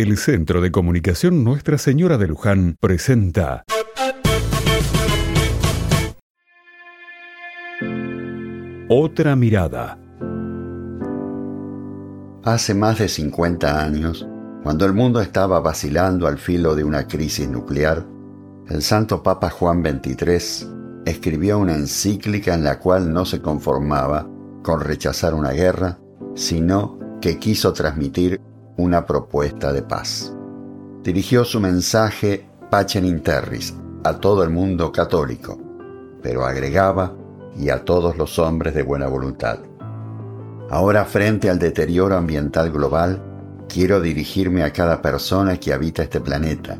El Centro de Comunicación Nuestra Señora de Luján presenta Otra mirada. Hace más de 50 años, cuando el mundo estaba vacilando al filo de una crisis nuclear, el Santo Papa Juan XXIII escribió una encíclica en la cual no se conformaba con rechazar una guerra, sino que quiso transmitir una propuesta de paz. Dirigió su mensaje Pacem in Terris a todo el mundo católico, pero agregaba y a todos los hombres de buena voluntad. Ahora frente al deterioro ambiental global, quiero dirigirme a cada persona que habita este planeta.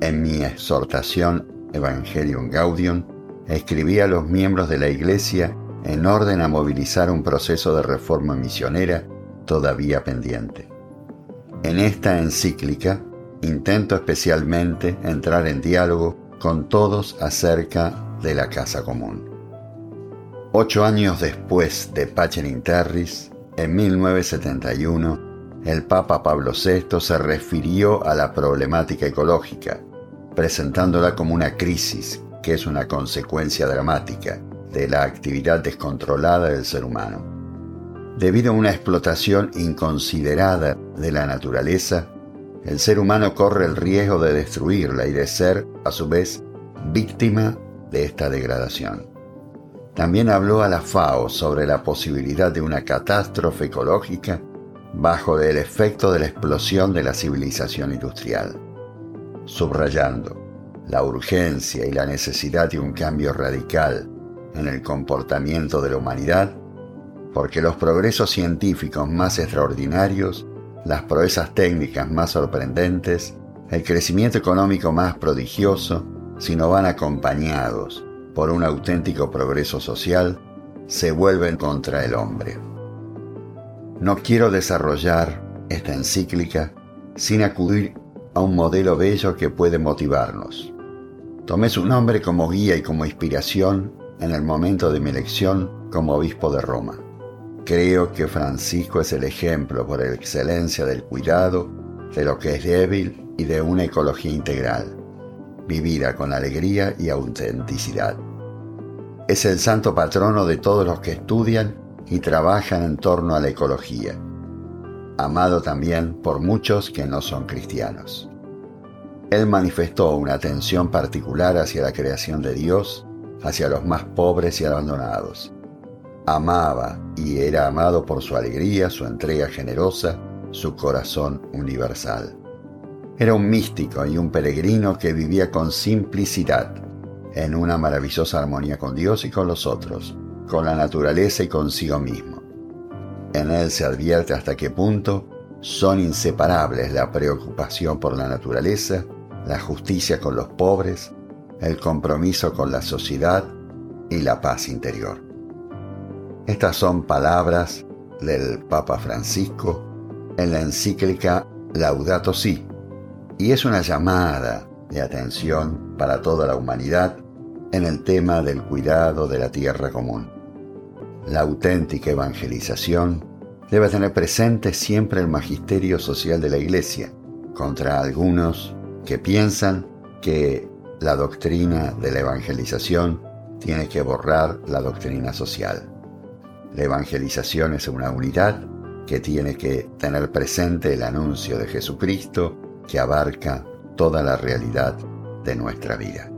En mi exhortación Evangelium Gaudium, escribí a los miembros de la Iglesia en orden a movilizar un proceso de reforma misionera todavía pendiente. En esta encíclica intento especialmente entrar en diálogo con todos acerca de la casa común. Ocho años después de Pacem Terris, en 1971, el Papa Pablo VI se refirió a la problemática ecológica, presentándola como una crisis que es una consecuencia dramática de la actividad descontrolada del ser humano. Debido a una explotación inconsiderada de la naturaleza, el ser humano corre el riesgo de destruirla y de ser, a su vez, víctima de esta degradación. También habló a la FAO sobre la posibilidad de una catástrofe ecológica bajo el efecto de la explosión de la civilización industrial, subrayando la urgencia y la necesidad de un cambio radical en el comportamiento de la humanidad, porque los progresos científicos más extraordinarios, las proezas técnicas más sorprendentes, el crecimiento económico más prodigioso, si no van acompañados por un auténtico progreso social, se vuelven contra el hombre. No quiero desarrollar esta encíclica sin acudir a un modelo bello que puede motivarnos. Tomé su nombre como guía y como inspiración en el momento de mi elección como obispo de Roma. Creo que Francisco es el ejemplo por excelencia del cuidado, de lo que es débil y de una ecología integral, vivida con alegría y autenticidad. Es el santo patrono de todos los que estudian y trabajan en torno a la ecología, amado también por muchos que no son cristianos. Él manifestó una atención particular hacia la creación de Dios, hacia los más pobres y abandonados. Amaba y era amado por su alegría, su entrega generosa, su corazón universal. Era un místico y un peregrino que vivía con simplicidad, en una maravillosa armonía con Dios y con los otros, con la naturaleza y consigo mismo. En él se advierte hasta qué punto son inseparables la preocupación por la naturaleza, la justicia con los pobres, el compromiso con la sociedad y la paz interior. Estas son palabras del Papa Francisco en la encíclica Laudato Si, y es una llamada de atención para toda la humanidad en el tema del cuidado de la tierra común. La auténtica evangelización debe tener presente siempre el magisterio social de la Iglesia contra algunos que piensan que la doctrina de la evangelización tiene que borrar la doctrina social. La evangelización es una unidad que tiene que tener presente el anuncio de Jesucristo que abarca toda la realidad de nuestra vida.